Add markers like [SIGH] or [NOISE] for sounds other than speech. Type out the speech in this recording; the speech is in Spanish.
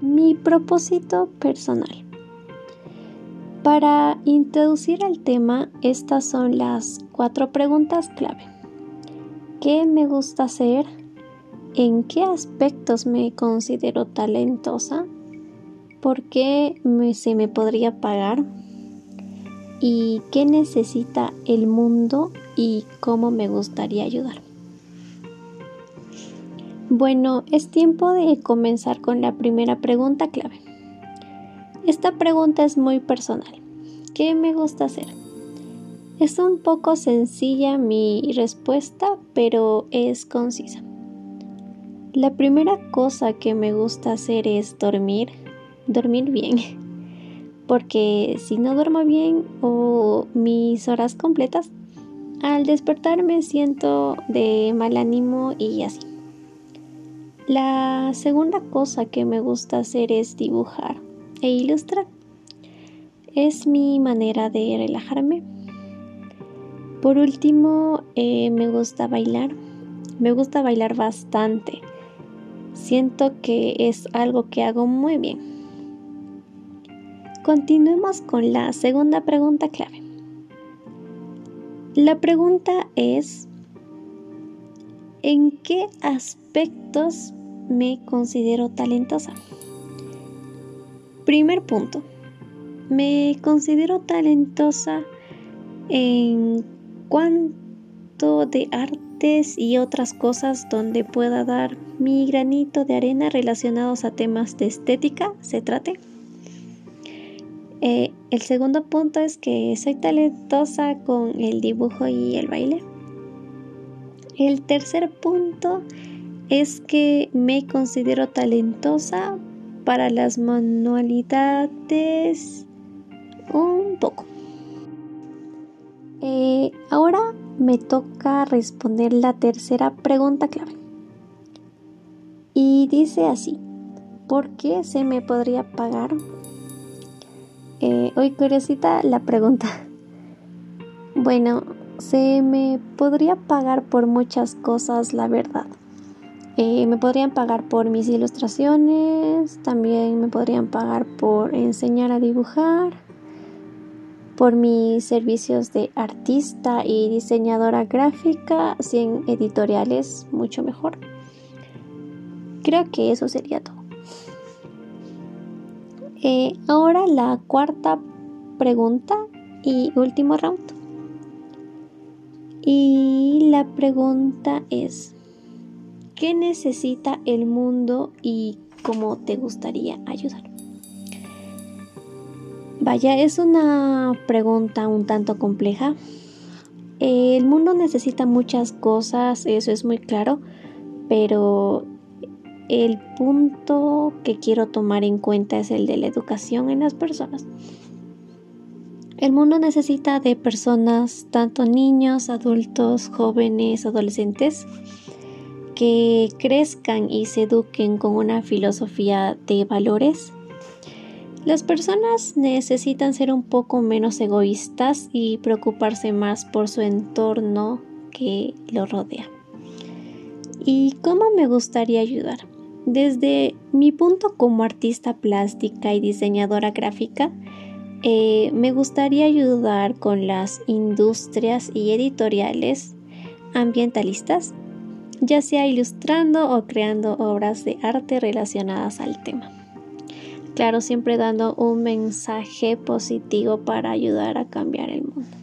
mi propósito personal. Para introducir al tema, estas son las cuatro preguntas clave. ¿Qué me gusta hacer? ¿En qué aspectos me considero talentosa? ¿Por qué se me podría pagar? ¿Y qué necesita el mundo y cómo me gustaría ayudar? Bueno, es tiempo de comenzar con la primera pregunta clave. Esta pregunta es muy personal. ¿Qué me gusta hacer? Es un poco sencilla mi respuesta, pero es concisa. La primera cosa que me gusta hacer es dormir, dormir bien. [LAUGHS] Porque si no duermo bien o mis horas completas, al despertar me siento de mal ánimo y así. La segunda cosa que me gusta hacer es dibujar e ilustrar. Es mi manera de relajarme. Por último, eh, me gusta bailar. Me gusta bailar bastante. Siento que es algo que hago muy bien. Continuemos con la segunda pregunta clave. La pregunta es, ¿en qué aspectos me considero talentosa. Primer punto. Me considero talentosa en cuanto de artes y otras cosas donde pueda dar mi granito de arena relacionados a temas de estética se trate. Eh, el segundo punto es que soy talentosa con el dibujo y el baile. El tercer punto es que me considero talentosa para las manualidades un poco. Eh, ahora me toca responder la tercera pregunta clave. Y dice así, ¿por qué se me podría pagar? Eh, hoy curiosita la pregunta. [LAUGHS] Bueno, se me podría pagar por muchas cosas, la verdad. Eh, me podrían pagar por mis ilustraciones, también me podrían pagar por enseñar a dibujar, por mis servicios de artista y diseñadora gráfica, sin editoriales, mucho mejor. Creo que eso sería todo. Eh, ahora la cuarta pregunta y último round. Y la pregunta es, ¿Qué necesita el mundo y cómo te gustaría ayudar? Vaya, es una pregunta un tanto compleja. El mundo necesita muchas cosas, eso es muy claro, pero el punto que quiero tomar en cuenta es el de la educación en las personas. El mundo necesita de personas, tanto niños, adultos, jóvenes, adolescentes, que crezcan y se eduquen con una filosofía de valores. Las personas necesitan ser un poco menos egoístas y preocuparse más por su entorno que lo rodea. ¿Y cómo me gustaría ayudar? Desde mi punto como artista plástica y diseñadora gráfica, eh, me gustaría ayudar con las industrias y editoriales ambientalistas ya sea ilustrando o creando obras de arte relacionadas al tema. Claro, siempre dando un mensaje positivo para ayudar a cambiar el mundo.